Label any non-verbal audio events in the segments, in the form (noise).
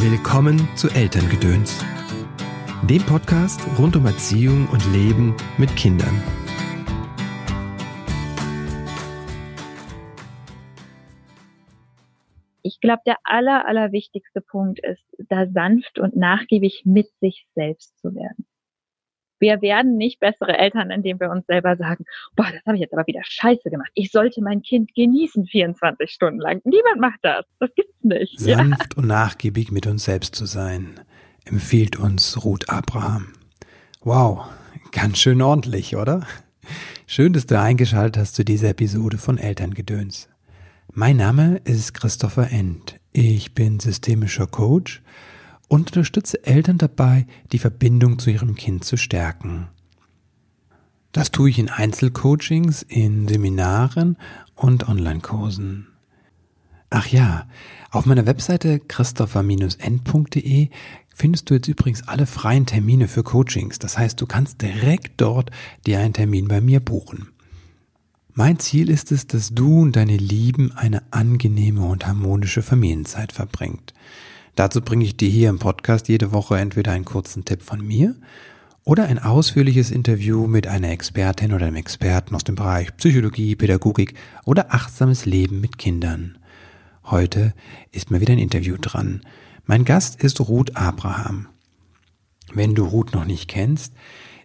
Willkommen zu Elterngedöns, dem Podcast rund um Erziehung und Leben mit Kindern. Ich glaube, der aller, allerwichtigste Punkt ist, da sanft und nachgiebig mit sich selbst zu werden. Wir werden nicht bessere Eltern, indem wir uns selber sagen, boah, das habe ich jetzt aber wieder scheiße gemacht. Ich sollte mein Kind genießen 24 Stunden lang. Niemand macht das. Das gibt's nicht. Sanft ja. und nachgiebig mit uns selbst zu sein, empfiehlt uns Ruth Abraham. Wow, ganz schön ordentlich, oder? Schön, dass du eingeschaltet hast zu dieser Episode von Elterngedöns. Mein Name ist Christopher End. Ich bin systemischer Coach und unterstütze Eltern dabei, die Verbindung zu ihrem Kind zu stärken. Das tue ich in Einzelcoachings, in Seminaren und Online-Kursen. Ach ja, auf meiner Webseite christopher-n.de findest du jetzt übrigens alle freien Termine für Coachings. Das heißt, du kannst direkt dort dir einen Termin bei mir buchen. Mein Ziel ist es, dass du und deine Lieben eine angenehme und harmonische Familienzeit verbringt. Dazu bringe ich dir hier im Podcast jede Woche entweder einen kurzen Tipp von mir oder ein ausführliches Interview mit einer Expertin oder einem Experten aus dem Bereich Psychologie, Pädagogik oder achtsames Leben mit Kindern. Heute ist mal wieder ein Interview dran. Mein Gast ist Ruth Abraham. Wenn du Ruth noch nicht kennst,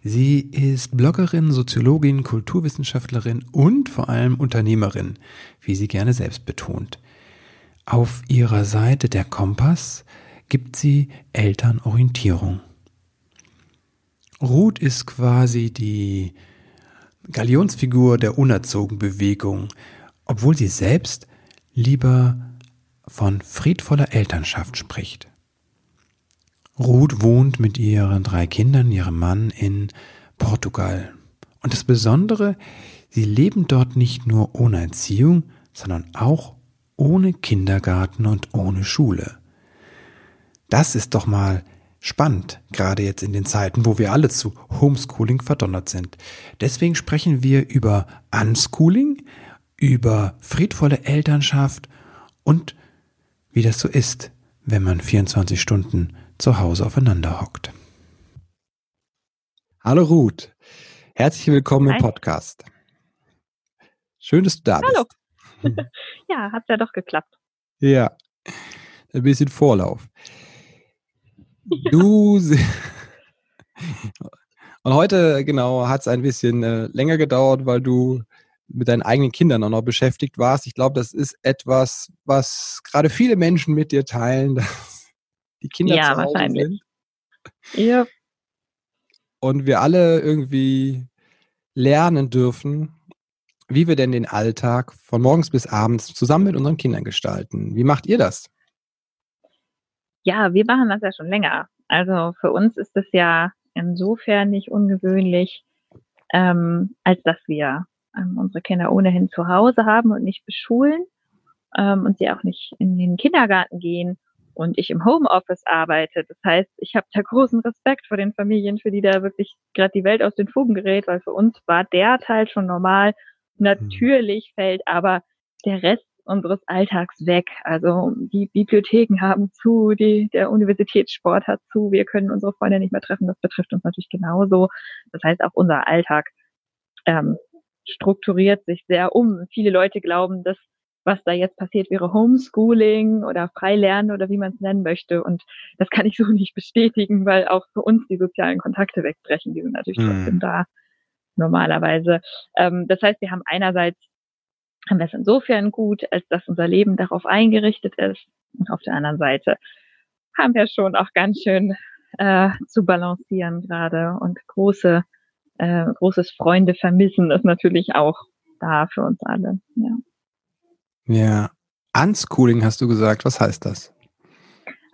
sie ist Bloggerin, Soziologin, Kulturwissenschaftlerin und vor allem Unternehmerin, wie sie gerne selbst betont. Auf ihrer Seite der Kompass gibt sie Elternorientierung. Ruth ist quasi die Galionsfigur der Unerzogen-Bewegung, obwohl sie selbst lieber von friedvoller Elternschaft spricht. Ruth wohnt mit ihren drei Kindern, ihrem Mann in Portugal. Und das Besondere, sie leben dort nicht nur ohne Erziehung, sondern auch ohne Kindergarten und ohne Schule. Das ist doch mal spannend, gerade jetzt in den Zeiten, wo wir alle zu Homeschooling verdonnert sind. Deswegen sprechen wir über Unschooling, über friedvolle Elternschaft und wie das so ist, wenn man 24 Stunden zu Hause aufeinander hockt. Hallo Ruth, herzlich willkommen Hi. im Podcast. Schön, dass du da Hallo. bist. (laughs) ja, hat ja doch geklappt. Ja, ein bisschen Vorlauf. Du. (laughs) Und heute, genau, hat es ein bisschen äh, länger gedauert, weil du mit deinen eigenen Kindern auch noch beschäftigt warst. Ich glaube, das ist etwas, was gerade viele Menschen mit dir teilen, (laughs) dass die Kinder ja, zu Hause wahrscheinlich. sind. Ja. Und wir alle irgendwie lernen dürfen, wie wir denn den Alltag von morgens bis abends zusammen mit unseren Kindern gestalten. Wie macht ihr das? Ja, wir machen das ja schon länger. Also für uns ist es ja insofern nicht ungewöhnlich, ähm, als dass wir ähm, unsere Kinder ohnehin zu Hause haben und nicht beschulen ähm, und sie auch nicht in den Kindergarten gehen und ich im Homeoffice arbeite. Das heißt, ich habe da großen Respekt vor den Familien, für die da wirklich gerade die Welt aus den Fugen gerät, weil für uns war der Teil schon normal Natürlich fällt aber der Rest unseres Alltags weg. Also die Bibliotheken haben zu, die, der Universitätssport hat zu, wir können unsere Freunde nicht mehr treffen. Das betrifft uns natürlich genauso. Das heißt, auch unser Alltag ähm, strukturiert sich sehr um. Viele Leute glauben, dass was da jetzt passiert, wäre Homeschooling oder Freilernen oder wie man es nennen möchte. Und das kann ich so (laughs) nicht bestätigen, weil auch für uns die sozialen Kontakte wegbrechen. Die sind natürlich mhm. trotzdem da normalerweise. Ähm, das heißt, wir haben einerseits haben wir es insofern gut, als dass unser Leben darauf eingerichtet ist. Und auf der anderen Seite haben wir schon auch ganz schön äh, zu balancieren gerade und große, äh, großes Freunde vermissen ist natürlich auch da für uns alle. Ja. Ja. Unschooling hast du gesagt. Was heißt das?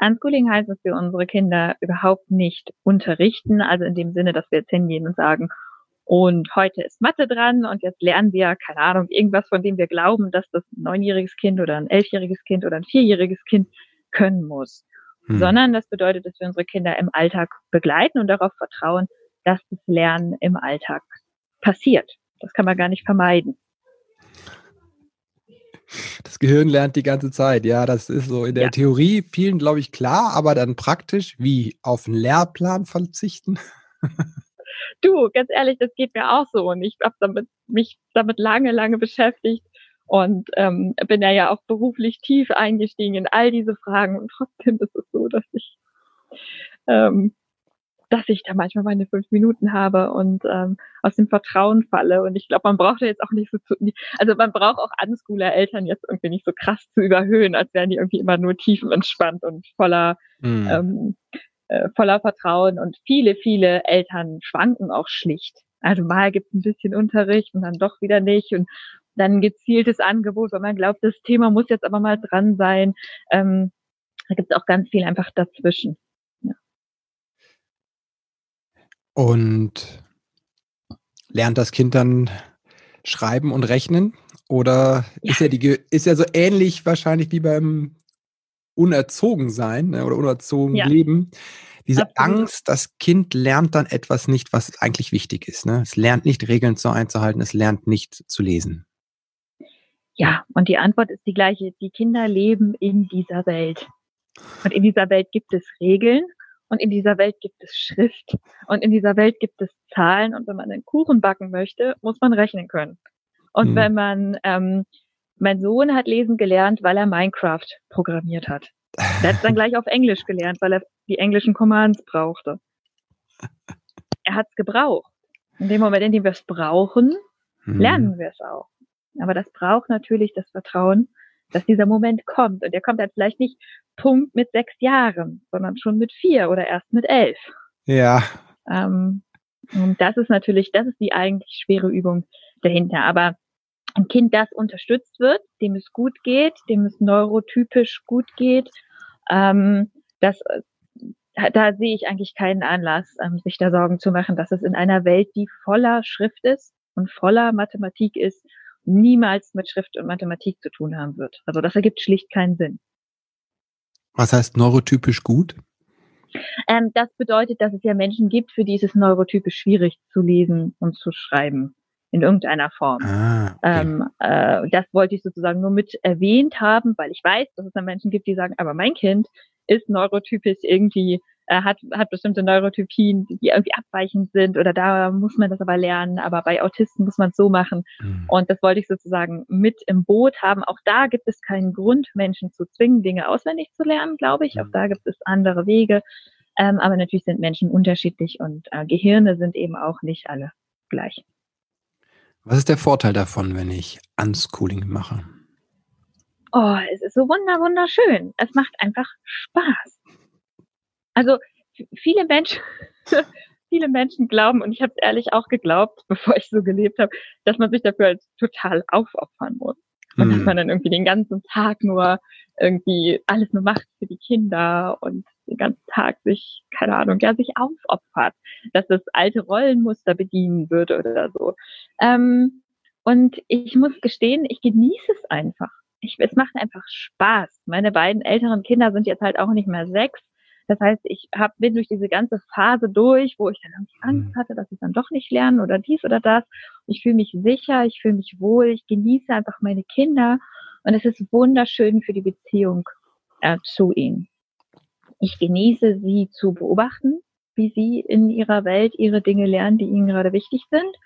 Unschooling heißt, dass wir unsere Kinder überhaupt nicht unterrichten, also in dem Sinne, dass wir jetzt hingehen und sagen, und heute ist Mathe dran und jetzt lernen wir, keine Ahnung, irgendwas, von dem wir glauben, dass das ein neunjähriges Kind oder ein elfjähriges Kind oder ein vierjähriges Kind können muss. Hm. Sondern das bedeutet, dass wir unsere Kinder im Alltag begleiten und darauf vertrauen, dass das Lernen im Alltag passiert. Das kann man gar nicht vermeiden. Das Gehirn lernt die ganze Zeit. Ja, das ist so in der ja. Theorie vielen, glaube ich, klar, aber dann praktisch wie auf einen Lehrplan verzichten. (laughs) Du, ganz ehrlich, das geht mir auch so und ich habe damit, mich damit lange, lange beschäftigt und ähm, bin ja ja auch beruflich tief eingestiegen in all diese Fragen und trotzdem ist es so, dass ich ähm, dass ich da manchmal meine fünf Minuten habe und ähm, aus dem Vertrauen falle. Und ich glaube, man braucht ja jetzt auch nicht so zu, also man braucht auch Unschooler-Eltern jetzt irgendwie nicht so krass zu überhöhen, als wären die irgendwie immer nur tiefenentspannt und voller, mhm. ähm, äh, voller Vertrauen. Und viele, viele Eltern schwanken auch schlicht. Also mal gibt es ein bisschen Unterricht und dann doch wieder nicht. Und dann ein gezieltes Angebot, weil man glaubt, das Thema muss jetzt aber mal dran sein. Ähm, da gibt es auch ganz viel einfach dazwischen. Und lernt das Kind dann schreiben und rechnen? Oder ja. ist ja die ist ja so ähnlich wahrscheinlich wie beim Unerzogensein ne, oder unerzogen ja. Leben. Diese Absolut. Angst, das Kind lernt dann etwas nicht, was eigentlich wichtig ist. Ne? Es lernt nicht Regeln zu einzuhalten, es lernt nicht zu lesen. Ja, und die Antwort ist die gleiche. Die Kinder leben in dieser Welt. Und in dieser Welt gibt es Regeln und in dieser Welt gibt es Schrift und in dieser Welt gibt es Zahlen. Und wenn man einen Kuchen backen möchte, muss man rechnen können. Und mhm. wenn man, ähm, mein Sohn hat lesen gelernt, weil er Minecraft programmiert hat. Er hat dann (laughs) gleich auf Englisch gelernt, weil er die englischen Commands brauchte. Er hat es gebraucht. In dem Moment, in dem wir es brauchen, mhm. lernen wir es auch. Aber das braucht natürlich das Vertrauen, dass dieser Moment kommt. Und der kommt halt vielleicht nicht Punkt mit sechs Jahren, sondern schon mit vier oder erst mit elf. Ja. Ähm, und das ist natürlich, das ist die eigentlich schwere Übung dahinter. Aber ein Kind, das unterstützt wird, dem es gut geht, dem es neurotypisch gut geht, ähm, das, äh, da sehe ich eigentlich keinen Anlass, ähm, sich da Sorgen zu machen, dass es in einer Welt, die voller Schrift ist und voller Mathematik ist, niemals mit Schrift und Mathematik zu tun haben wird. Also das ergibt schlicht keinen Sinn. Was heißt neurotypisch gut? Ähm, das bedeutet, dass es ja Menschen gibt, für die ist es neurotypisch schwierig zu lesen und zu schreiben in irgendeiner Form. Ah, okay. ähm, äh, das wollte ich sozusagen nur mit erwähnt haben, weil ich weiß, dass es dann Menschen gibt, die sagen, aber mein Kind ist neurotypisch irgendwie äh, hat, hat bestimmte Neurotypien, die irgendwie abweichend sind oder da muss man das aber lernen, aber bei Autisten muss man es so machen. Mhm. Und das wollte ich sozusagen mit im Boot haben. Auch da gibt es keinen Grund, Menschen zu zwingen, Dinge auswendig zu lernen, glaube ich. Mhm. Auch da gibt es andere Wege. Ähm, aber natürlich sind Menschen unterschiedlich und äh, Gehirne sind eben auch nicht alle gleich. Was ist der Vorteil davon, wenn ich Unschooling mache? Oh, es ist so wunder wunderschön. Es macht einfach Spaß. Also viele Menschen, (laughs) viele Menschen glauben, und ich habe es ehrlich auch geglaubt, (laughs) bevor ich so gelebt habe, dass man sich dafür halt total aufopfern muss. Und hm. dass man dann irgendwie den ganzen Tag nur irgendwie alles nur macht für die Kinder und den ganzen Tag sich, keine Ahnung, ja, sich aufopfert, dass das alte Rollenmuster bedienen würde oder so. Ähm, und ich muss gestehen, ich genieße es einfach. Ich, es macht einfach Spaß. Meine beiden älteren Kinder sind jetzt halt auch nicht mehr sechs. Das heißt, ich hab, bin durch diese ganze Phase durch, wo ich dann irgendwie Angst mhm. hatte, dass ich dann doch nicht lerne oder dies oder das. Ich fühle mich sicher, ich fühle mich wohl, ich genieße einfach meine Kinder und es ist wunderschön für die Beziehung äh, zu ihnen. Ich genieße sie zu beobachten, wie sie in ihrer Welt ihre Dinge lernen, die ihnen gerade wichtig sind.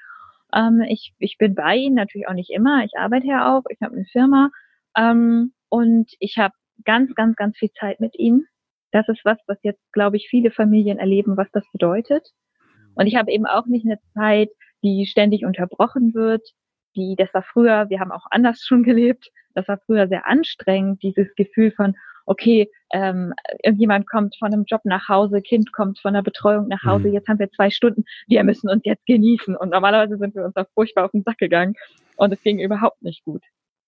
Ähm, ich, ich bin bei ihnen natürlich auch nicht immer. Ich arbeite ja auch, ich habe eine Firma ähm, und ich habe ganz, ganz, ganz viel Zeit mit ihnen. Das ist was, was jetzt, glaube ich, viele Familien erleben, was das bedeutet. Und ich habe eben auch nicht eine Zeit, die ständig unterbrochen wird, die, das war früher, wir haben auch anders (laughs) schon gelebt, das war früher sehr anstrengend, dieses Gefühl von, okay, ähm, irgendjemand kommt von einem Job nach Hause, Kind kommt von der Betreuung nach Hause, mhm. jetzt haben wir zwei Stunden, wir müssen uns jetzt genießen. Und normalerweise sind wir uns da furchtbar auf den Sack gegangen und es ging überhaupt nicht gut.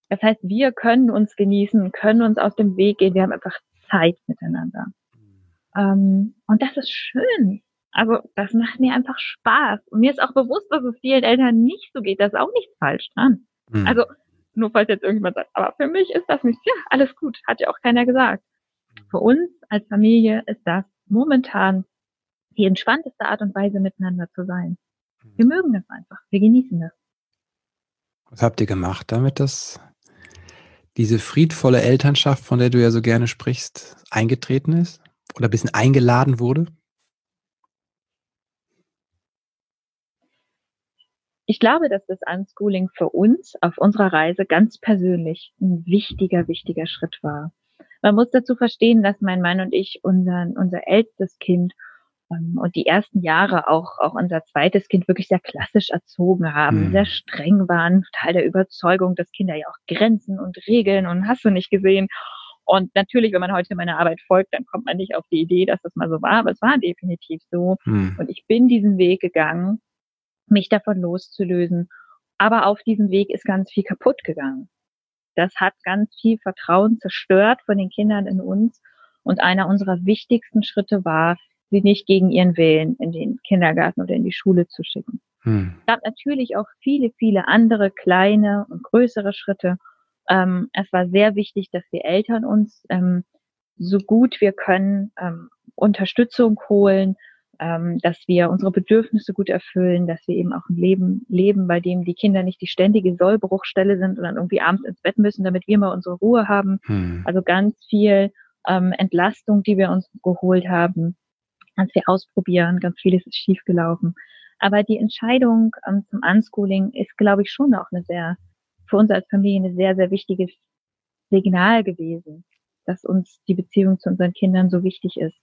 Das heißt, wir können uns genießen, können uns aus dem Weg gehen, wir haben einfach Zeit miteinander. Ähm, und das ist schön. Also das macht mir einfach Spaß. Und mir ist auch bewusst, dass es vielen Eltern nicht so geht. Da ist auch nichts falsch dran. Mhm. Also nur falls jetzt irgendjemand sagt, aber für mich ist das nicht, ja, alles gut, hat ja auch keiner gesagt. Für uns als Familie ist das momentan die entspannteste Art und Weise, miteinander zu sein. Wir mögen das einfach. Wir genießen das. Was habt ihr gemacht, damit das diese friedvolle Elternschaft, von der du ja so gerne sprichst, eingetreten ist oder ein bisschen eingeladen wurde? Ich glaube, dass das Unschooling für uns auf unserer Reise ganz persönlich ein wichtiger, wichtiger Schritt war. Man muss dazu verstehen, dass mein Mann und ich unseren, unser ältestes Kind ähm, und die ersten Jahre auch, auch unser zweites Kind wirklich sehr klassisch erzogen haben, mhm. sehr streng waren, total der Überzeugung, dass Kinder ja auch Grenzen und Regeln und hast du nicht gesehen. Und natürlich, wenn man heute meiner Arbeit folgt, dann kommt man nicht auf die Idee, dass das mal so war, aber es war definitiv so. Mhm. Und ich bin diesen Weg gegangen, mich davon loszulösen. Aber auf diesem Weg ist ganz viel kaputt gegangen. Das hat ganz viel Vertrauen zerstört von den Kindern in uns. Und einer unserer wichtigsten Schritte war, sie nicht gegen ihren Willen in den Kindergarten oder in die Schule zu schicken. Hm. Es gab natürlich auch viele, viele andere kleine und größere Schritte. Ähm, es war sehr wichtig, dass wir Eltern uns ähm, so gut wir können ähm, Unterstützung holen, ähm, dass wir unsere Bedürfnisse gut erfüllen, dass wir eben auch ein Leben leben, bei dem die Kinder nicht die ständige Sollbruchstelle sind und dann irgendwie abends ins Bett müssen, damit wir mal unsere Ruhe haben. Hm. Also ganz viel ähm, Entlastung, die wir uns geholt haben, ganz viel ausprobieren, ganz vieles ist schiefgelaufen. Aber die Entscheidung ähm, zum Unschooling ist, glaube ich, schon auch eine sehr, für uns als Familie eine sehr, sehr wichtige Signal gewesen, dass uns die Beziehung zu unseren Kindern so wichtig ist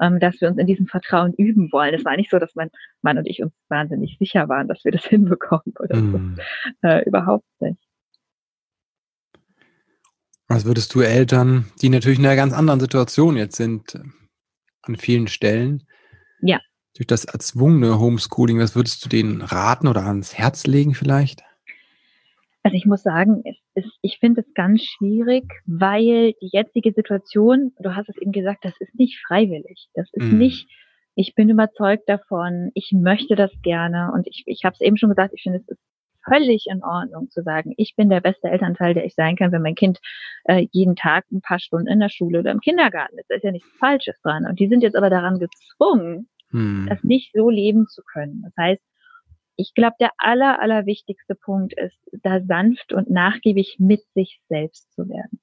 ähm, dass wir uns in diesem Vertrauen üben wollen. Es war nicht so, dass mein Mann und ich uns wahnsinnig sicher waren, dass wir das (laughs) hinbekommen oder mm. so. Mhm. Äh, überhaupt nicht. Was würdest du Eltern, die natürlich in einer ganz anderen Situation jetzt sind, äh, an vielen Stellen, ja. durch das erzwungene Homeschooling, was würdest du denen raten oder ans Herz legen vielleicht? Also ich muss sagen, es ist, ich finde es ganz schwierig, weil die jetzige Situation, du hast es eben gesagt, das ist nicht freiwillig. Das ist mm. nicht, ich bin überzeugt davon, ich möchte das gerne und ich, ich habe es eben schon gesagt, ich finde es ist völlig in Ordnung zu sagen, ich bin der beste Elternteil, der ich sein kann, wenn mein Kind äh, jeden Tag ein paar Stunden in der Schule oder im Kindergarten ist. Da ist ja nichts Falsches dran. Und die sind jetzt aber daran gezwungen, hm. das nicht so leben zu können. Das heißt, ich glaube, der aller, aller wichtigste Punkt ist, da sanft und nachgiebig mit sich selbst zu werden.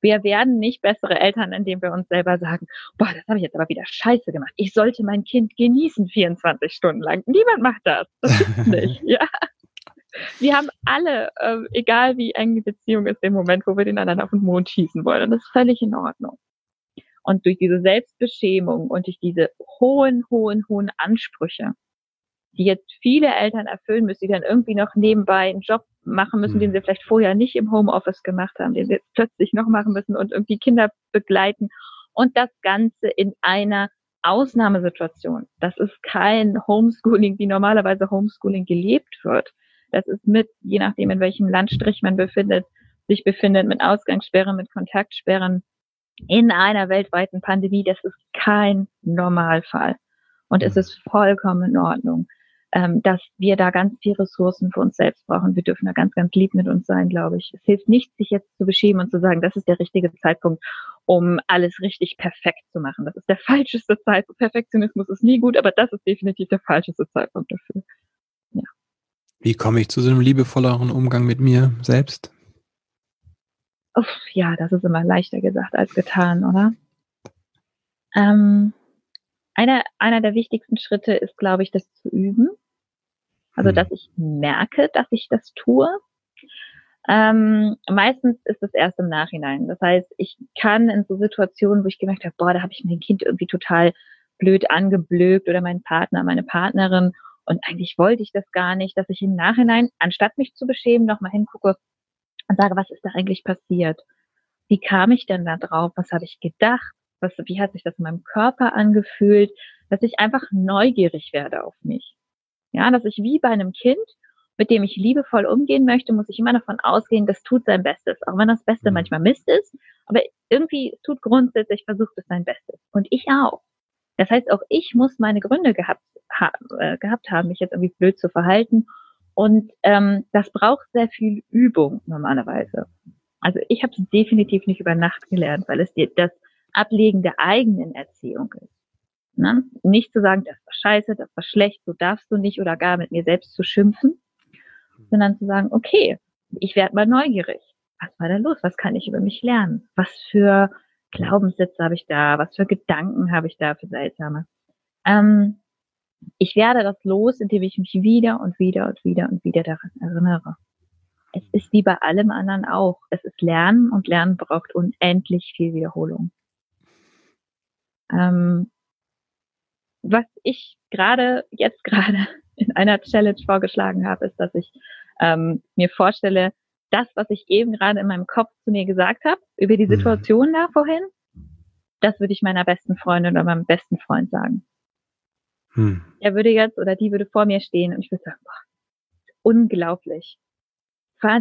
Wir werden nicht bessere Eltern, indem wir uns selber sagen, boah, das habe ich jetzt aber wieder scheiße gemacht. Ich sollte mein Kind genießen 24 Stunden lang. Niemand macht das. Das gibt's (laughs) nicht. ja. Wir haben alle, äh, egal wie eng die Beziehung ist, den Moment, wo wir den anderen auf den Mond schießen wollen. Und das ist völlig in Ordnung. Und durch diese Selbstbeschämung und durch diese hohen, hohen, hohen Ansprüche die jetzt viele Eltern erfüllen müssen, die dann irgendwie noch nebenbei einen Job machen müssen, mhm. den sie vielleicht vorher nicht im Homeoffice gemacht haben, den sie jetzt plötzlich noch machen müssen und irgendwie Kinder begleiten. Und das Ganze in einer Ausnahmesituation. Das ist kein Homeschooling, wie normalerweise Homeschooling gelebt wird. Das ist mit, je nachdem, in welchem Landstrich man befindet, sich befindet, mit Ausgangssperren, mit Kontaktsperren in einer weltweiten Pandemie. Das ist kein Normalfall. Und es mhm. ist vollkommen in Ordnung ähm, dass wir da ganz viel Ressourcen für uns selbst brauchen. Wir dürfen da ganz, ganz lieb mit uns sein, glaube ich. Es hilft nicht, sich jetzt zu beschämen und zu sagen, das ist der richtige Zeitpunkt, um alles richtig perfekt zu machen. Das ist der (laughs) falscheste Zeitpunkt. Perfektionismus ist nie gut, aber das ist definitiv der falscheste Zeitpunkt dafür. Ja. Wie komme ich zu so einem liebevolleren Umgang mit mir selbst? Uff, ja, das ist immer leichter gesagt als getan, oder? Ähm, einer, einer der wichtigsten Schritte ist, glaube ich, das zu üben. Also, hm. dass ich merke, dass ich das tue. Ähm, meistens ist es erst im Nachhinein. Das heißt, ich kann in so Situationen, wo ich gemerkt habe, boah, da habe ich mein Kind irgendwie total blöd angeblökt oder mein Partner, meine Partnerin und eigentlich wollte ich das gar nicht, dass ich im Nachhinein, anstatt mich zu beschämen, nochmal hingucke und sage, was ist da eigentlich passiert? Wie kam ich denn da drauf? Was habe ich gedacht? Was, wie hat sich das in meinem Körper angefühlt? Dass ich einfach neugierig werde auf mich. Ja, dass ich wie bei einem Kind, mit dem ich liebevoll umgehen möchte, muss ich immer davon ausgehen, das tut sein Bestes. Auch wenn das Beste mhm. manchmal Mist ist, aber irgendwie tut grundsätzlich, versucht es sein Bestes. Und ich auch. Das heißt, auch ich muss meine Gründe gehabt, ha, äh, gehabt haben, mich jetzt irgendwie blöd zu verhalten. Und ähm, das braucht sehr viel Übung normalerweise. Also ich habe es definitiv nicht über Nacht gelernt, weil es dir das Ablegen der eigenen Erziehung ist. Ne? Nicht zu sagen, das war scheiße, das war schlecht, so darfst du nicht oder gar mit mir selbst zu schimpfen, sondern zu sagen, okay, ich werde mal neugierig. was war da los? Was kann ich über mich lernen? Was für Glaubenssätze habe ich da? Was für Gedanken habe ich da für seltsame? Ähm, ich werde das los, indem ich mich wieder und wieder und wieder und wieder daran erinnere. Es ist wie bei allem anderen auch. Es ist Lernen und Lernen braucht unendlich viel Wiederholung. Ähm, was ich gerade, jetzt gerade (laughs) in einer Challenge vorgeschlagen habe, ist, dass ich ähm, mir vorstelle, das, was ich eben gerade in meinem Kopf zu mir gesagt habe, über die mhm. Situation mhm. da vorhin, das würde ich meiner besten Freundin oder meinem besten Freund sagen. Hm. Er würde jetzt oder die würde vor mir stehen und ich würde sagen, boah, unglaublich.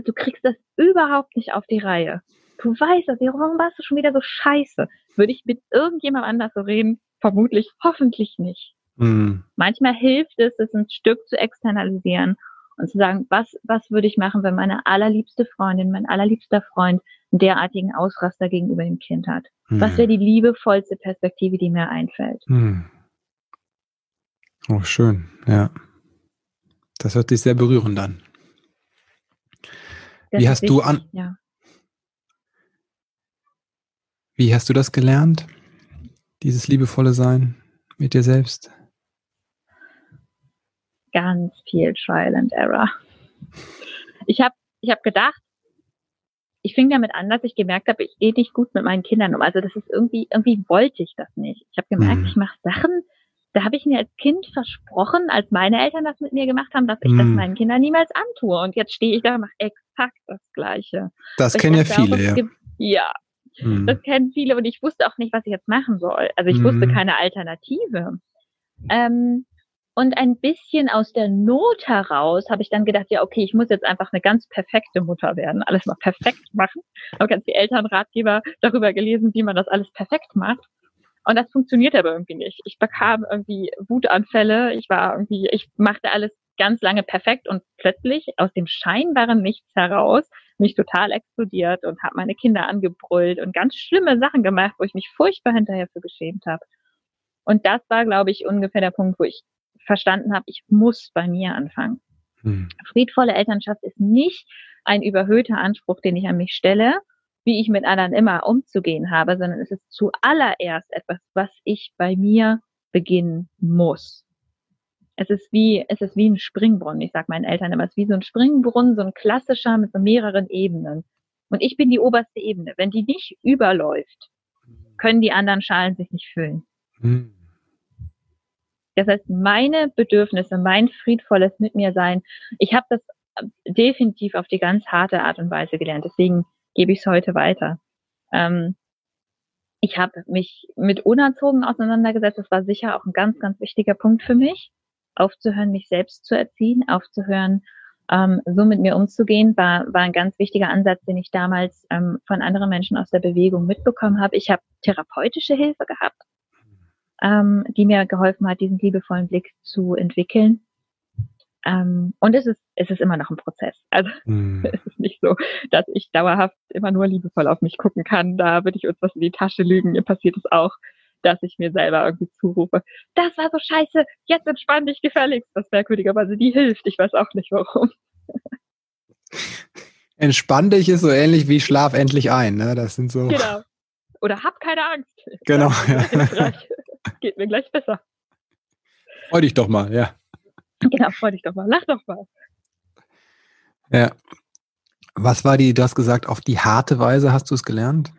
Du kriegst das überhaupt nicht auf die Reihe. Du weißt das, warum warst du schon wieder so scheiße? Würde ich mit irgendjemandem anders so reden? Vermutlich, hoffentlich nicht. Hm. Manchmal hilft es, es ein Stück zu externalisieren und zu sagen, was, was würde ich machen, wenn meine allerliebste Freundin, mein allerliebster Freund einen derartigen Ausraster gegenüber dem Kind hat? Hm. Was wäre die liebevollste Perspektive, die mir einfällt? Hm. Oh, schön, ja. Das hört sich sehr berührend an. Das Wie hast wichtig, du an? Ja. Wie hast du das gelernt? Dieses liebevolle Sein mit dir selbst? Ganz viel Trial and Error. Ich habe ich hab gedacht, ich fing damit an, dass ich gemerkt habe, ich gehe nicht gut mit meinen Kindern um. Also das ist irgendwie, irgendwie wollte ich das nicht. Ich habe gemerkt, mhm. ich mache Sachen, da habe ich mir als Kind versprochen, als meine Eltern das mit mir gemacht haben, dass ich mm. das meinen Kindern niemals antue. Und jetzt stehe ich da und mache exakt das Gleiche. Das kennen ja viele, ja. Ja, mm. das kennen viele und ich wusste auch nicht, was ich jetzt machen soll. Also ich mm. wusste keine Alternative. Ähm, und ein bisschen aus der Not heraus habe ich dann gedacht, ja, okay, ich muss jetzt einfach eine ganz perfekte Mutter werden, alles mal perfekt machen. Habe ganz die Elternratgeber darüber gelesen, wie man das alles perfekt macht. Und das funktioniert aber irgendwie nicht. Ich bekam irgendwie Wutanfälle. Ich war irgendwie, ich machte alles ganz lange perfekt und plötzlich aus dem scheinbaren Nichts heraus mich total explodiert und habe meine Kinder angebrüllt und ganz schlimme Sachen gemacht, wo ich mich furchtbar hinterher für geschämt habe. Und das war, glaube ich, ungefähr der Punkt, wo ich verstanden habe, ich muss bei mir anfangen. Hm. Friedvolle Elternschaft ist nicht ein überhöhter Anspruch, den ich an mich stelle, wie ich mit anderen immer umzugehen habe, sondern es ist zuallererst etwas, was ich bei mir beginnen muss. Es ist wie, es ist wie ein Springbrunnen. Ich sage meinen Eltern immer, es ist wie so ein Springbrunnen, so ein klassischer mit so mehreren Ebenen. Und ich bin die oberste Ebene. Wenn die nicht überläuft, können die anderen Schalen sich nicht füllen. Mhm. Das heißt, meine Bedürfnisse, mein friedvolles mit mir sein, ich habe das definitiv auf die ganz harte Art und Weise gelernt. Deswegen gebe ich es heute weiter. Ähm, ich habe mich mit Unerzogen auseinandergesetzt. Das war sicher auch ein ganz, ganz wichtiger Punkt für mich. Aufzuhören, mich selbst zu erziehen, aufzuhören, ähm, so mit mir umzugehen, war, war ein ganz wichtiger Ansatz, den ich damals ähm, von anderen Menschen aus der Bewegung mitbekommen habe. Ich habe therapeutische Hilfe gehabt, ähm, die mir geholfen hat, diesen liebevollen Blick zu entwickeln. Ähm, und es ist, es ist immer noch ein Prozess. Also (laughs) mm. es ist nicht so, dass ich dauerhaft immer nur liebevoll auf mich gucken kann. Da würde ich uns was in die Tasche lügen. Mir passiert es auch, dass ich mir selber irgendwie zurufe, das war so scheiße, jetzt entspann dich gefälligst. Das merkwürdigerweise, die hilft. Ich weiß auch nicht warum. (laughs) Entspann dich ist so ähnlich wie schlaf endlich ein. Ne? Das sind so. Genau. Oder hab keine Angst. (laughs) Genau. Ja. Geht mir gleich besser. Freu dich doch mal, ja. Genau, freu dich doch mal, lach doch mal. Ja. Was war die, du hast gesagt, auf die harte Weise hast du es gelernt?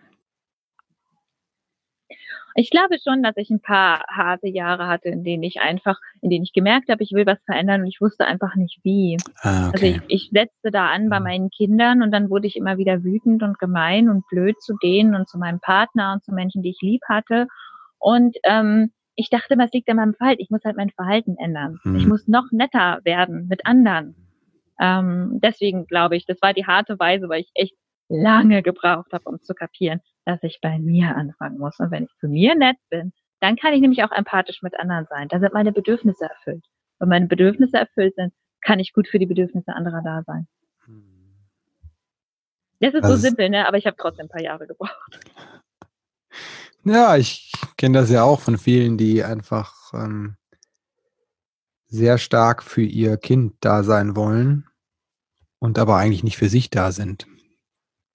Ich glaube schon, dass ich ein paar harte Jahre hatte, in denen ich einfach, in denen ich gemerkt habe, ich will was verändern und ich wusste einfach nicht wie. Ah, okay. Also ich, ich setzte da an bei mhm. meinen Kindern und dann wurde ich immer wieder wütend und gemein und blöd zu denen und zu meinem Partner und zu Menschen, die ich lieb hatte. Und ähm, ich dachte, was liegt an meinem Verhalten? Ich muss halt mein Verhalten ändern. Mhm. Ich muss noch netter werden mit anderen. Ähm, deswegen glaube ich, das war die harte Weise, weil ich echt lange gebraucht habe, um zu kapieren, dass ich bei mir anfangen muss. Und wenn ich zu mir nett bin, dann kann ich nämlich auch empathisch mit anderen sein. Da sind meine Bedürfnisse erfüllt. Wenn meine Bedürfnisse erfüllt sind, kann ich gut für die Bedürfnisse anderer da sein. Das ist das so simpel, ne? aber ich habe trotzdem ein paar Jahre gebraucht. (laughs) Ja, ich kenne das ja auch von vielen, die einfach ähm, sehr stark für ihr Kind da sein wollen und aber eigentlich nicht für sich da sind.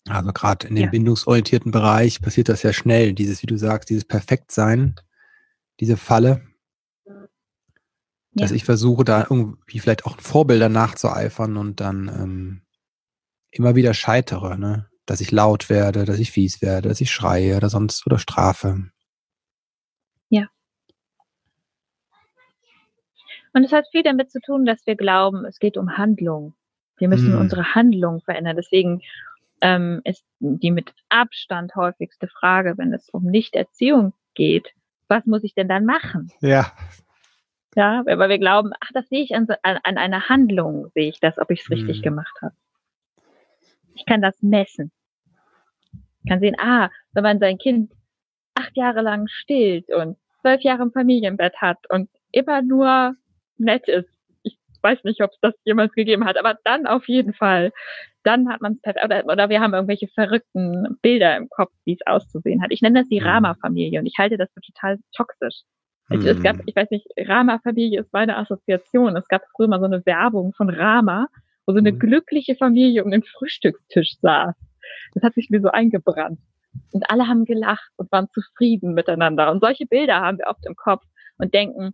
Also gerade in dem ja. bindungsorientierten Bereich passiert das ja schnell, dieses, wie du sagst, dieses Perfektsein, diese Falle, dass ich versuche, da irgendwie vielleicht auch Vorbilder nachzueifern und dann ähm, immer wieder scheitere, ne? Dass ich laut werde, dass ich fies werde, dass ich schreie oder sonst oder strafe. Ja. Und es hat viel damit zu tun, dass wir glauben, es geht um Handlung. Wir müssen hm. unsere Handlung verändern. Deswegen ähm, ist die mit Abstand häufigste Frage, wenn es um Nichterziehung geht, was muss ich denn dann machen? Ja. Ja, weil wir glauben, ach, das sehe ich an, an, an einer Handlung, sehe ich das, ob ich es richtig hm. gemacht habe. Ich kann das messen. Ich kann sehen, ah, wenn man sein Kind acht Jahre lang stillt und zwölf Jahre im Familienbett hat und immer nur nett ist. Ich weiß nicht, ob es das jemals gegeben hat, aber dann auf jeden Fall. Dann hat man es oder, oder wir haben irgendwelche verrückten Bilder im Kopf, wie es auszusehen hat. Ich nenne das die mhm. Rama-Familie und ich halte das für total toxisch. Mhm. Es gab, ich weiß nicht, Rama-Familie ist meine Assoziation. Es gab früher mal so eine Werbung von Rama, wo so eine mhm. glückliche Familie um den Frühstückstisch saß. Das hat sich mir so eingebrannt. Und alle haben gelacht und waren zufrieden miteinander. Und solche Bilder haben wir oft im Kopf und denken,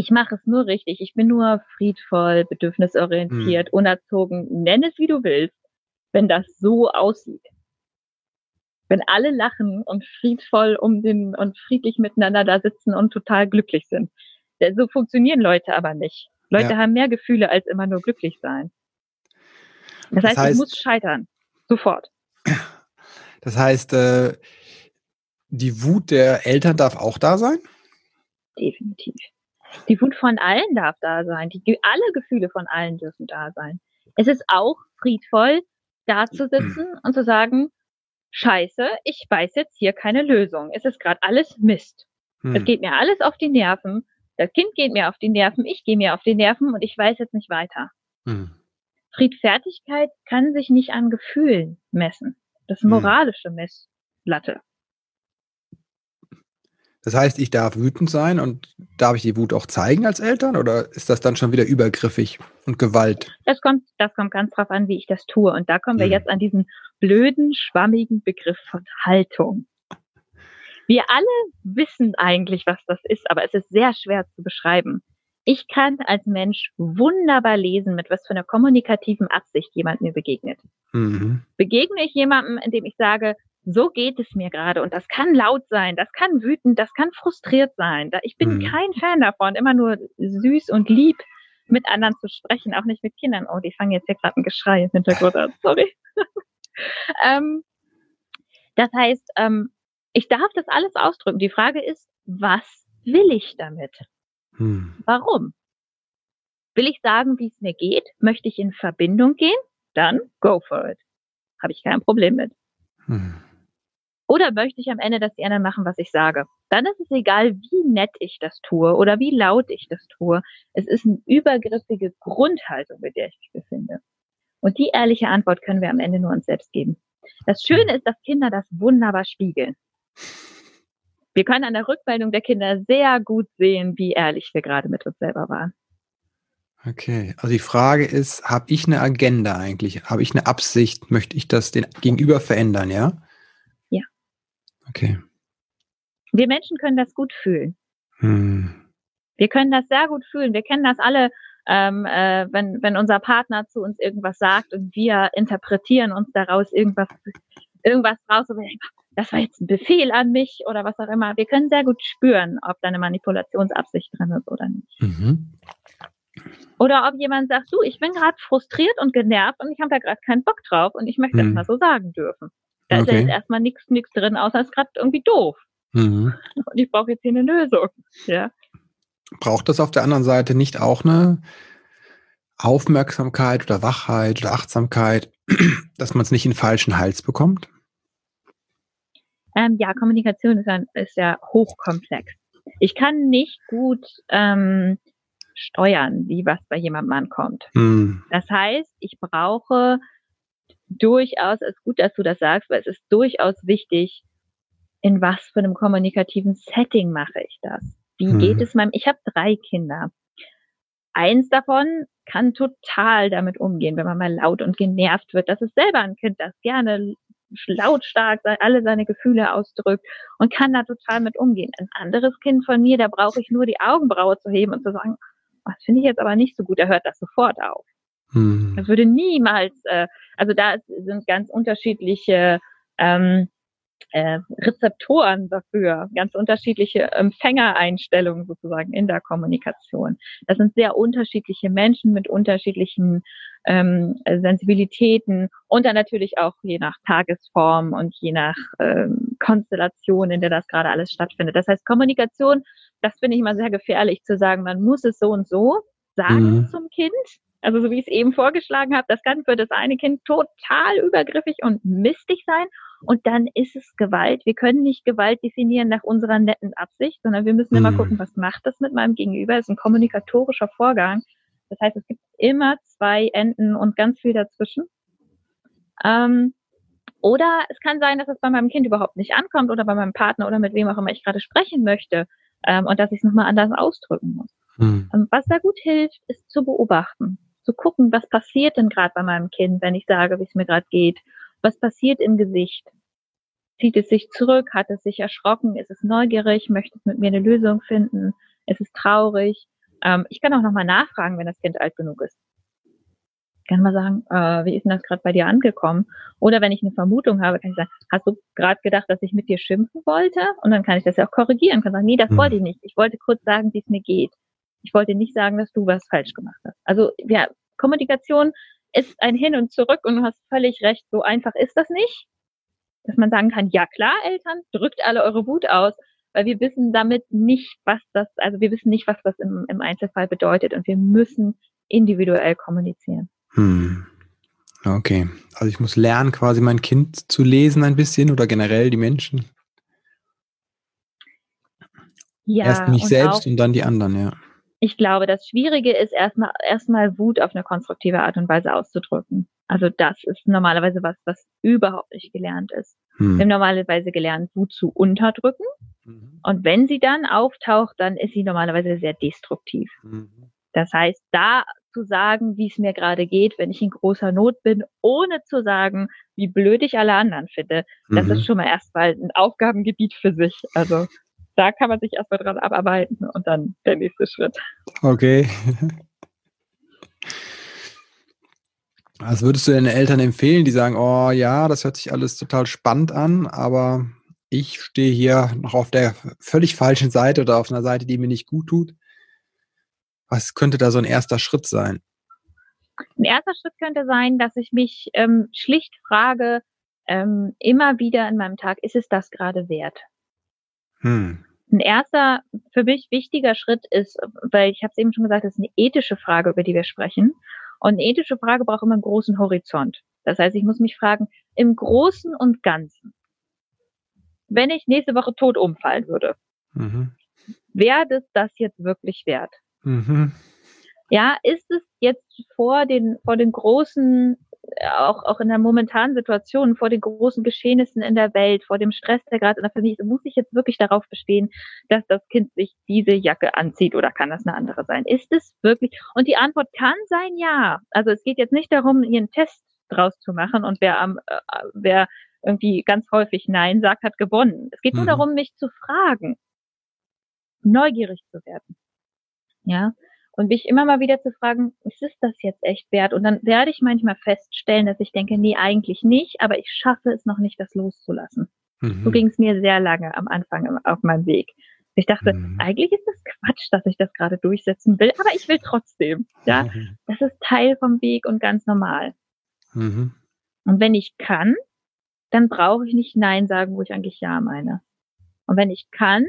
ich mache es nur richtig, ich bin nur friedvoll, bedürfnisorientiert, mhm. unerzogen, nenn es wie du willst, wenn das so aussieht. Wenn alle lachen und friedvoll um den und friedlich miteinander da sitzen und total glücklich sind. So funktionieren Leute aber nicht. Leute ja. haben mehr Gefühle als immer nur glücklich sein. Das, das heißt, heißt, ich muss scheitern. Sofort. Das heißt, äh, die Wut der Eltern darf auch da sein? Definitiv. Die Wut von allen darf da sein. Die, alle Gefühle von allen dürfen da sein. Es ist auch friedvoll, da zu sitzen hm. und zu sagen, Scheiße, ich weiß jetzt hier keine Lösung. Es ist gerade alles Mist. Hm. Es geht mir alles auf die Nerven. Das Kind geht mir auf die Nerven, ich gehe mir auf die Nerven und ich weiß jetzt nicht weiter. Hm. Friedfertigkeit kann sich nicht an Gefühlen messen. Das ist hm. moralische Messlatte. Das heißt, ich darf wütend sein und darf ich die Wut auch zeigen als Eltern oder ist das dann schon wieder übergriffig und Gewalt? Das kommt, das kommt ganz drauf an, wie ich das tue. Und da kommen wir hm. jetzt an diesen blöden, schwammigen Begriff von Haltung. Wir alle wissen eigentlich, was das ist, aber es ist sehr schwer zu beschreiben. Ich kann als Mensch wunderbar lesen, mit was für einer kommunikativen Absicht jemand mir begegnet. Mhm. Begegne ich jemandem, indem ich sage, so geht es mir gerade und das kann laut sein, das kann wütend, das kann frustriert sein. Ich bin mhm. kein Fan davon, immer nur süß und lieb mit anderen zu sprechen, auch nicht mit Kindern. Oh, die fangen jetzt hier gerade ein Geschrei im Hintergrund an, sorry. (laughs) ähm, das heißt, ähm, ich darf das alles ausdrücken. Die Frage ist, was will ich damit? Hm. Warum? Will ich sagen, wie es mir geht? Möchte ich in Verbindung gehen? Dann go for it. Habe ich kein Problem mit. Hm. Oder möchte ich am Ende, dass die anderen machen, was ich sage? Dann ist es egal, wie nett ich das tue oder wie laut ich das tue. Es ist eine übergriffige Grundhaltung, mit der ich mich befinde. Und die ehrliche Antwort können wir am Ende nur uns selbst geben. Das Schöne ist, dass Kinder das wunderbar spiegeln. Wir können an der Rückmeldung der Kinder sehr gut sehen, wie ehrlich wir gerade mit uns selber waren. Okay, also die Frage ist, habe ich eine Agenda eigentlich? Habe ich eine Absicht? Möchte ich das den Gegenüber verändern, ja? Okay. Wir Menschen können das gut fühlen. Hm. Wir können das sehr gut fühlen. Wir kennen das alle, ähm, äh, wenn, wenn unser Partner zu uns irgendwas sagt und wir interpretieren uns daraus irgendwas, irgendwas raus denken, das war jetzt ein Befehl an mich oder was auch immer. Wir können sehr gut spüren, ob da eine Manipulationsabsicht drin ist oder nicht. Mhm. Oder ob jemand sagt, du, ich bin gerade frustriert und genervt und ich habe da gerade keinen Bock drauf und ich möchte mhm. das mal so sagen dürfen. Da okay. ist ja jetzt erstmal nichts nichts drin, außer es ist gerade irgendwie doof. Mhm. Und ich brauche jetzt hier eine Lösung. Ja. Braucht das auf der anderen Seite nicht auch eine Aufmerksamkeit oder Wachheit oder Achtsamkeit, (clears throat) dass man es nicht in den falschen Hals bekommt? Ähm, ja, Kommunikation ist, ein, ist ja hochkomplex. Ich kann nicht gut ähm, steuern, wie was bei jemandem ankommt. Mhm. Das heißt, ich brauche durchaus, es ist gut, dass du das sagst, weil es ist durchaus wichtig, in was für einem kommunikativen Setting mache ich das? Wie hm. geht es meinem, ich habe drei Kinder. Eins davon kann total damit umgehen, wenn man mal laut und genervt wird. Das ist selber ein Kind, das gerne lautstark alle seine Gefühle ausdrückt und kann da total mit umgehen. Ein anderes Kind von mir, da brauche ich nur die Augenbraue zu heben und zu sagen, das finde ich jetzt aber nicht so gut, er hört das sofort auf. Hm. Das würde niemals, äh, also da sind ganz unterschiedliche ähm, äh, Rezeptoren dafür, ganz unterschiedliche Empfängereinstellungen sozusagen in der Kommunikation. Das sind sehr unterschiedliche Menschen mit unterschiedlichen ähm, Sensibilitäten und dann natürlich auch je nach Tagesform und je nach ähm, Konstellation, in der das gerade alles stattfindet. Das heißt, Kommunikation, das finde ich immer sehr gefährlich zu sagen, man muss es so und so sagen mhm. zum Kind. Also so wie ich es eben vorgeschlagen habe, das kann für das eine Kind total übergriffig und mistig sein und dann ist es Gewalt. Wir können nicht Gewalt definieren nach unserer netten Absicht, sondern wir müssen immer mhm. gucken, was macht das mit meinem Gegenüber? Das ist ein kommunikatorischer Vorgang. Das heißt, es gibt immer zwei Enden und ganz viel dazwischen. Ähm, oder es kann sein, dass es bei meinem Kind überhaupt nicht ankommt oder bei meinem Partner oder mit wem auch immer ich gerade sprechen möchte ähm, und dass ich es nochmal anders ausdrücken muss. Mhm. was da gut hilft, ist zu beobachten, zu gucken, was passiert denn gerade bei meinem Kind, wenn ich sage, wie es mir gerade geht was passiert im Gesicht? Zieht es sich zurück? Hat es sich erschrocken? Ist es neugierig? Möchte es mit mir eine Lösung finden? Ist es traurig? Ähm, ich kann auch nochmal nachfragen, wenn das Kind alt genug ist. Ich kann mal sagen, äh, wie ist denn das gerade bei dir angekommen? Oder wenn ich eine Vermutung habe, kann ich sagen, hast du gerade gedacht, dass ich mit dir schimpfen wollte? Und dann kann ich das ja auch korrigieren. Kann sagen, nee, das mhm. wollte ich nicht. Ich wollte kurz sagen, wie es mir geht. Ich wollte nicht sagen, dass du was falsch gemacht hast. Also ja, Kommunikation ist ein Hin und Zurück und du hast völlig recht, so einfach ist das nicht. Dass man sagen kann, ja klar, Eltern, drückt alle eure Wut aus, weil wir wissen damit nicht, was das, also wir wissen nicht, was das im, im Einzelfall bedeutet und wir müssen individuell kommunizieren. Hm. Okay. Also ich muss lernen, quasi mein Kind zu lesen ein bisschen oder generell die Menschen. Ja, Erst mich selbst und dann die anderen, ja ich glaube, das Schwierige ist erstmal erstmal Wut auf eine konstruktive Art und Weise auszudrücken. Also das ist normalerweise was, was überhaupt nicht gelernt ist. Hm. Wir haben normalerweise gelernt, Wut zu unterdrücken. Mhm. Und wenn sie dann auftaucht, dann ist sie normalerweise sehr destruktiv. Mhm. Das heißt, da zu sagen, wie es mir gerade geht, wenn ich in großer Not bin, ohne zu sagen, wie blöd ich alle anderen finde, das mhm. ist schon mal erstmal ein Aufgabengebiet für sich. Also da kann man sich erstmal dran abarbeiten und dann der nächste Schritt. Okay. Was würdest du deinen Eltern empfehlen, die sagen, oh ja, das hört sich alles total spannend an, aber ich stehe hier noch auf der völlig falschen Seite oder auf einer Seite, die mir nicht gut tut? Was könnte da so ein erster Schritt sein? Ein erster Schritt könnte sein, dass ich mich ähm, schlicht frage, ähm, immer wieder in meinem Tag, ist es das gerade wert? Hm. Ein erster für mich wichtiger Schritt ist, weil ich habe es eben schon gesagt, das ist eine ethische Frage, über die wir sprechen. Und eine ethische Frage braucht immer einen großen Horizont. Das heißt, ich muss mich fragen, im Großen und Ganzen, wenn ich nächste Woche tot umfallen würde, mhm. wäre das das jetzt wirklich wert? Mhm. Ja, ist es jetzt vor den, vor den großen auch, auch in der momentanen Situation, vor den großen Geschehnissen in der Welt, vor dem Stress, der gerade in der Familie ist, muss ich jetzt wirklich darauf bestehen, dass das Kind sich diese Jacke anzieht oder kann das eine andere sein? Ist es wirklich? Und die Antwort kann sein, ja. Also es geht jetzt nicht darum, ihren Test draus zu machen und wer am, äh, wer irgendwie ganz häufig Nein sagt, hat gewonnen. Es geht nur mhm. darum, mich zu fragen, neugierig zu werden. Ja, und mich immer mal wieder zu fragen, ist es das jetzt echt wert? Und dann werde ich manchmal feststellen, dass ich denke, nee, eigentlich nicht, aber ich schaffe es noch nicht, das loszulassen. Mhm. So ging es mir sehr lange am Anfang auf meinem Weg. Ich dachte, mhm. eigentlich ist das Quatsch, dass ich das gerade durchsetzen will, aber ich will trotzdem. Ja, mhm. (laughs) das ist Teil vom Weg und ganz normal. Mhm. Und wenn ich kann, dann brauche ich nicht Nein sagen, wo ich eigentlich Ja meine. Und wenn ich kann,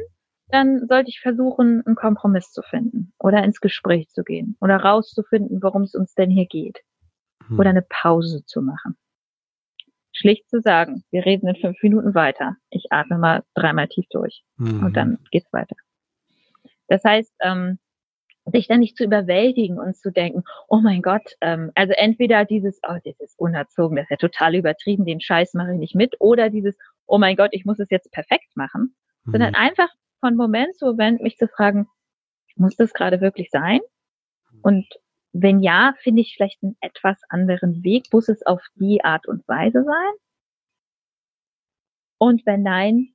dann sollte ich versuchen, einen Kompromiss zu finden oder ins Gespräch zu gehen oder rauszufinden, worum es uns denn hier geht hm. oder eine Pause zu machen. Schlicht zu sagen, wir reden in fünf Minuten weiter. Ich atme mal dreimal tief durch hm. und dann geht's weiter. Das heißt, ähm, sich dann nicht zu überwältigen und zu denken, oh mein Gott, ähm, also entweder dieses, oh, das ist unerzogen, das ist ja total übertrieben, den Scheiß mache ich nicht mit, oder dieses, oh mein Gott, ich muss es jetzt perfekt machen, mhm. sondern einfach von Moment zu Moment mich zu fragen, muss das gerade wirklich sein? Und wenn ja, finde ich vielleicht einen etwas anderen Weg. Muss es auf die Art und Weise sein? Und wenn nein,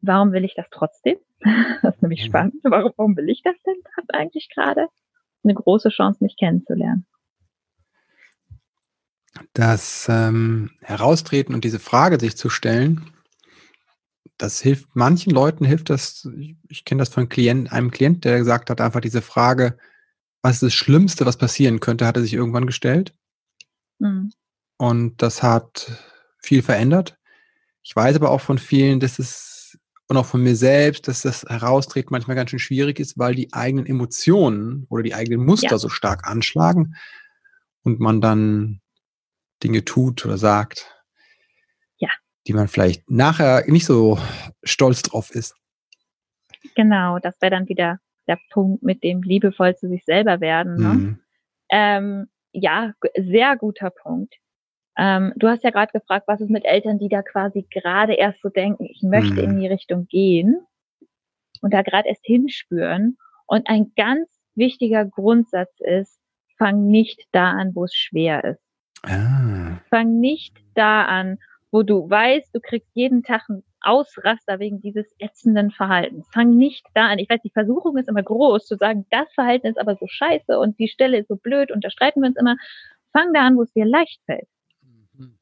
warum will ich das trotzdem? (laughs) Das ist nämlich mhm. spannend. Warum, warum will ich das denn eigentlich gerade? Eine große Chance, mich kennenzulernen. Das ähm, Heraustreten und diese Frage sich zu stellen, das hilft manchen Leuten, hilft das, ich, ich kenne das von Klient, einem Klient, der gesagt hat, einfach diese Frage, was ist das Schlimmste, was passieren könnte, hat er sich irgendwann gestellt. Mhm. Und das hat viel verändert. Ich weiß aber auch von vielen, dass es und auch von mir selbst, dass das Heraustreten manchmal ganz schön schwierig ist, weil die eigenen Emotionen oder die eigenen Muster ja. so stark anschlagen und man dann Dinge tut oder sagt. Die man vielleicht nachher nicht so stolz drauf ist. Genau, das wäre dann wieder der Punkt mit dem liebevoll zu sich selber werden. Ne? Mhm. Ähm, ja, sehr guter Punkt. Ähm, du hast ja gerade gefragt, was ist mit Eltern, die da quasi gerade erst so denken, ich möchte mhm. in die Richtung gehen und da gerade erst hinspüren. Und ein ganz wichtiger Grundsatz ist, fang nicht da an, wo es schwer ist. Ah. Fang nicht da an, wo du weißt, du kriegst jeden Tag einen Ausraster wegen dieses ätzenden Verhaltens. Fang nicht da an. Ich weiß, die Versuchung ist immer groß, zu sagen, das Verhalten ist aber so scheiße und die Stelle ist so blöd und da streiten wir uns immer. Fang da an, wo es dir leicht fällt. Mhm.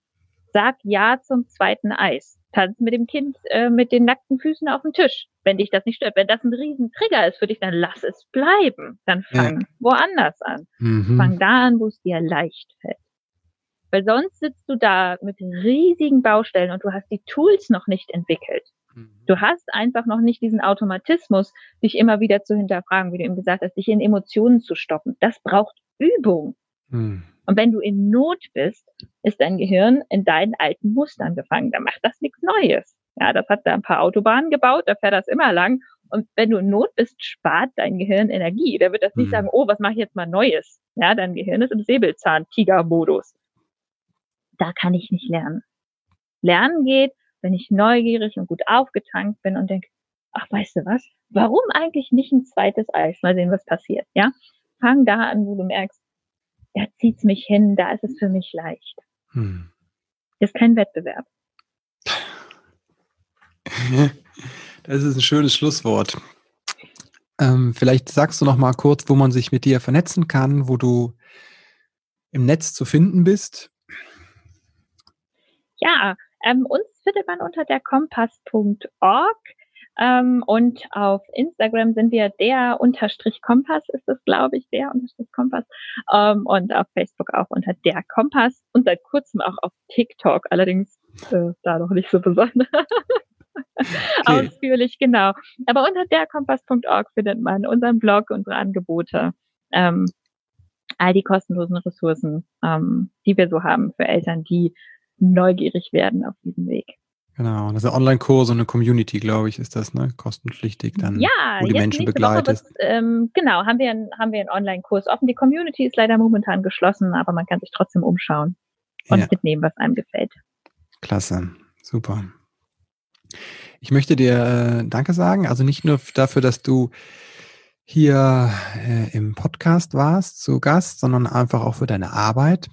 Sag Ja zum zweiten Eis. Tanz mit dem Kind äh, mit den nackten Füßen auf dem Tisch, wenn dich das nicht stört. Wenn das ein Riesentrigger ist für dich, dann lass es bleiben. Dann fang ja. woanders an. Mhm. Fang da an, wo es dir leicht fällt. Weil sonst sitzt du da mit riesigen Baustellen und du hast die Tools noch nicht entwickelt. Mhm. Du hast einfach noch nicht diesen Automatismus, dich immer wieder zu hinterfragen, wie du eben gesagt hast, dich in Emotionen zu stoppen. Das braucht Übung. Mhm. Und wenn du in Not bist, ist dein Gehirn in deinen alten Mustern gefangen. Da macht das nichts Neues. Ja, das hat da ein paar Autobahnen gebaut, da fährt das immer lang. Und wenn du in Not bist, spart dein Gehirn Energie. Da wird das nicht mhm. sagen, oh, was mache ich jetzt mal Neues? Ja, dein Gehirn ist im Säbelzahn-Tiger-Modus da kann ich nicht lernen. Lernen geht, wenn ich neugierig und gut aufgetankt bin und denke, ach, weißt du was? Warum eigentlich nicht ein zweites Eis? Mal sehen, was passiert, ja? Fang da an, wo du merkst, da zieht's mich hin, da ist es für mich leicht. Hm. Ist kein Wettbewerb. (laughs) Das ist ein schönes Schlusswort. Ähm, vielleicht sagst du noch mal kurz, wo man sich mit dir vernetzen kann, wo du im Netz zu finden bist. Ja, ähm, uns findet man unter der kompass.org. Ähm, und auf Instagram sind wir der Unterstrich Kompass, ist es, glaube ich, der Unterstrich Kompass. Ähm, und auf Facebook auch unter der Kompass und seit kurzem auch auf TikTok, allerdings äh, da noch nicht so besonders. (laughs) Okay. Ausführlich, genau. Aber unter der Kompass.org findet man unseren Blog, unsere Angebote, ähm, all die kostenlosen Ressourcen, ähm, die wir so haben für Eltern, die neugierig werden auf diesem Weg. Genau, das ist ein Online-Kurs und eine Community, glaube ich, ist das, ne? Kostenpflichtig dann, ja, wo die Menschen begleitest. Woche, ähm, genau, haben wir, einen, haben wir einen Online-Kurs offen. Die Community ist leider momentan geschlossen, aber man kann sich trotzdem umschauen und ja. mitnehmen, was einem gefällt. Klasse, super. Ich möchte dir äh, Danke sagen, also nicht nur dafür, dass du hier äh, im Podcast warst zu Gast, sondern einfach auch für deine Arbeit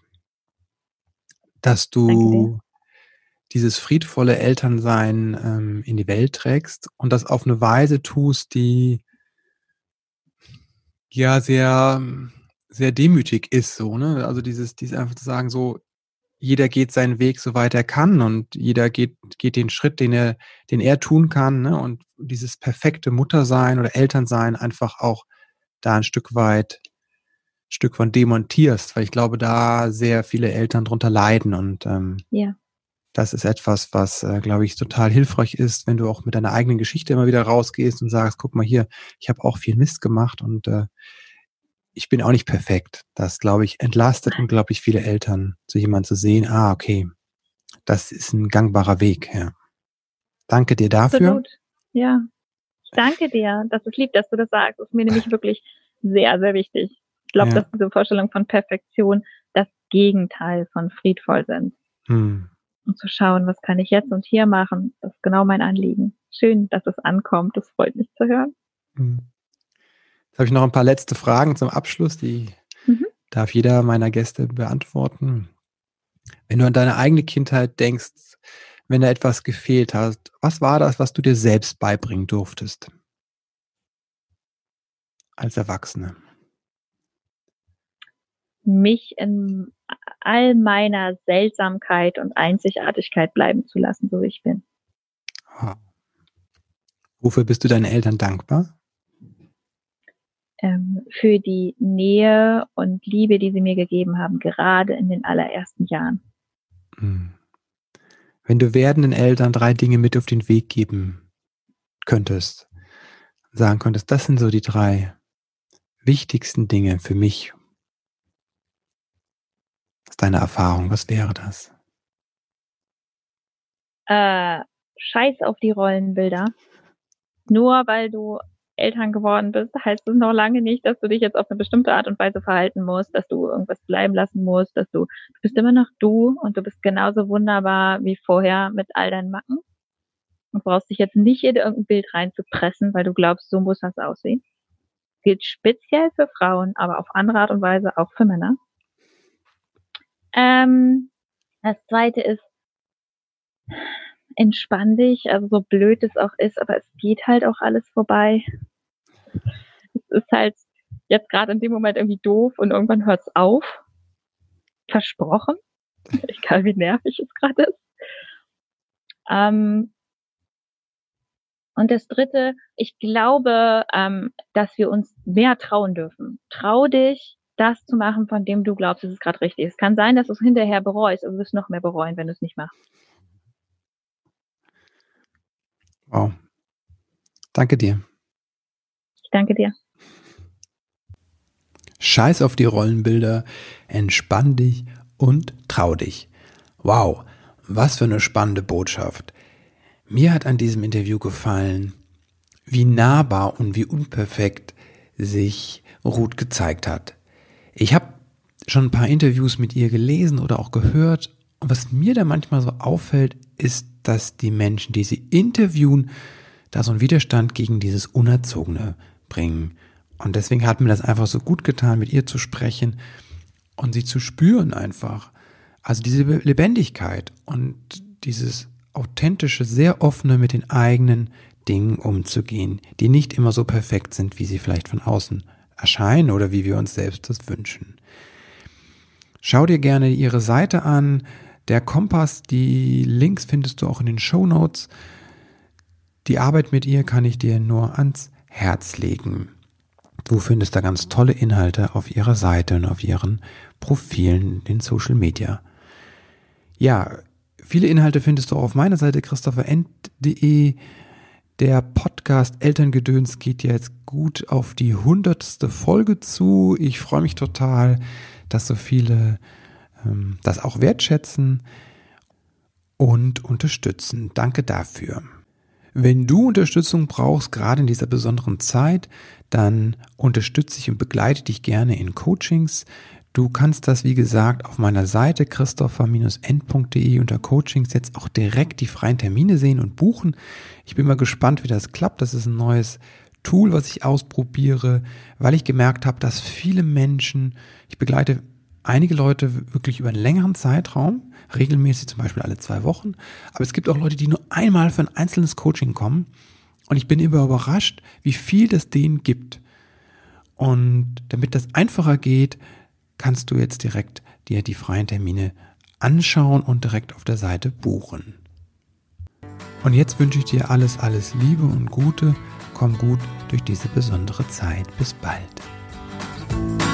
dass du dieses friedvolle Elternsein ähm, in die Welt trägst und das auf eine Weise tust, die ja sehr, sehr demütig ist, so, ne? Also dieses, dieses einfach zu sagen, so, jeder geht seinen Weg, soweit er kann und jeder geht, geht den Schritt, den er, den er tun kann, ne? Und dieses perfekte Muttersein oder Elternsein einfach auch da ein Stück weit Stück von demontierst, weil ich glaube, da sehr viele Eltern drunter leiden und ähm, ja. das ist etwas, was, äh, glaube ich, total hilfreich ist, wenn du auch mit deiner eigenen Geschichte immer wieder rausgehst und sagst, guck mal hier, ich habe auch viel Mist gemacht und äh, ich bin auch nicht perfekt. Das, glaube ich, entlastet unglaublich viele Eltern, so jemand zu sehen, ah, okay, das ist ein gangbarer Weg, ja. Danke dir dafür. Absolut. Ja, ich danke dir. Das ist lieb, dass du das sagst. Das ist mir nämlich wirklich sehr, sehr wichtig. Ich glaube, ja. dass diese Vorstellung von Perfektion das Gegenteil von friedvoll sind. Hm. Und zu schauen, was kann ich jetzt und hier machen, das ist genau mein Anliegen. Schön, dass es ankommt. Das freut mich zu hören. Hm. Jetzt habe ich noch ein paar letzte Fragen zum Abschluss, die mhm. darf jeder meiner Gäste beantworten. Wenn du an deine eigene Kindheit denkst, wenn da etwas gefehlt hat, was war das, was du dir selbst beibringen durftest? Als Erwachsene. Mich in all meiner Seltsamkeit und Einzigartigkeit bleiben zu lassen, so wie ich bin. Wofür bist du deinen Eltern dankbar? Ähm, für die Nähe und Liebe, die sie mir gegeben haben, gerade in den allerersten Jahren. Hm. Wenn du werdenden Eltern drei Dinge mit auf den Weg geben könntest, sagen könntest, das sind so die drei wichtigsten Dinge für mich. Deine Erfahrung? Was wäre das? Äh, scheiß auf die Rollenbilder. Nur weil du Eltern geworden bist, heißt es noch lange nicht, dass du dich jetzt auf eine bestimmte Art und Weise verhalten musst, dass du irgendwas bleiben lassen musst, dass du, du bist immer noch du und du bist genauso wunderbar wie vorher mit all deinen Macken. Du brauchst dich jetzt nicht in irgendein Bild reinzupressen, weil du glaubst, so muss das aussehen. Gilt speziell für Frauen, aber auf andere Art und Weise auch für Männer. Ähm, das zweite ist, entspann dich, also so blöd es auch ist, aber es geht halt auch alles vorbei. Es ist halt jetzt gerade in dem Moment irgendwie doof und irgendwann hört es auf. Versprochen. (laughs) Egal wie nervig es gerade ist. Ähm, und das dritte, ich glaube, ähm, dass wir uns mehr trauen dürfen. Trau dich, das zu machen, von dem du glaubst, es gerade richtig ist. Es kann sein, dass du es hinterher bereust, aber du wirst noch mehr bereuen, wenn du es nicht machst. Wow. Danke dir. Ich danke dir. Scheiß auf die Rollenbilder, entspann dich und trau dich. Wow, was für eine spannende Botschaft. Mir hat an diesem Interview gefallen, wie nahbar und wie unperfekt sich Ruth gezeigt hat. Ich habe schon ein paar Interviews mit ihr gelesen oder auch gehört und was mir da manchmal so auffällt, ist, dass die Menschen, die sie interviewen, da so einen Widerstand gegen dieses Unerzogene bringen. Und deswegen hat mir das einfach so gut getan, mit ihr zu sprechen und sie zu spüren einfach. Also diese Lebendigkeit und dieses authentische, sehr offene mit den eigenen Dingen umzugehen, die nicht immer so perfekt sind, wie sie vielleicht von außen erscheinen oder wie wir uns selbst das wünschen. Schau dir gerne ihre Seite an, der Kompass, die Links findest du auch in den Show Notes. Die Arbeit mit ihr kann ich dir nur ans Herz legen. Du findest da ganz tolle Inhalte auf ihrer Seite und auf ihren Profilen in Social Media. Ja, viele Inhalte findest du auch auf meiner Seite christopherend.de. Der Podcast Elterngedöns geht jetzt gut auf die hundertste Folge zu. Ich freue mich total, dass so viele ähm, das auch wertschätzen und unterstützen. Danke dafür. Wenn du Unterstützung brauchst, gerade in dieser besonderen Zeit, dann unterstütze ich und begleite dich gerne in Coachings. Du kannst das, wie gesagt, auf meiner Seite christopher-n.de unter Coachings jetzt auch direkt die freien Termine sehen und buchen. Ich bin mal gespannt, wie das klappt. Das ist ein neues Tool, was ich ausprobiere, weil ich gemerkt habe, dass viele Menschen, ich begleite einige Leute wirklich über einen längeren Zeitraum, regelmäßig zum Beispiel alle zwei Wochen. Aber es gibt auch Leute, die nur einmal für ein einzelnes Coaching kommen. Und ich bin immer überrascht, wie viel das denen gibt. Und damit das einfacher geht, kannst du jetzt direkt dir die freien Termine anschauen und direkt auf der Seite buchen. Und jetzt wünsche ich dir alles, alles Liebe und Gute. Komm gut durch diese besondere Zeit. Bis bald.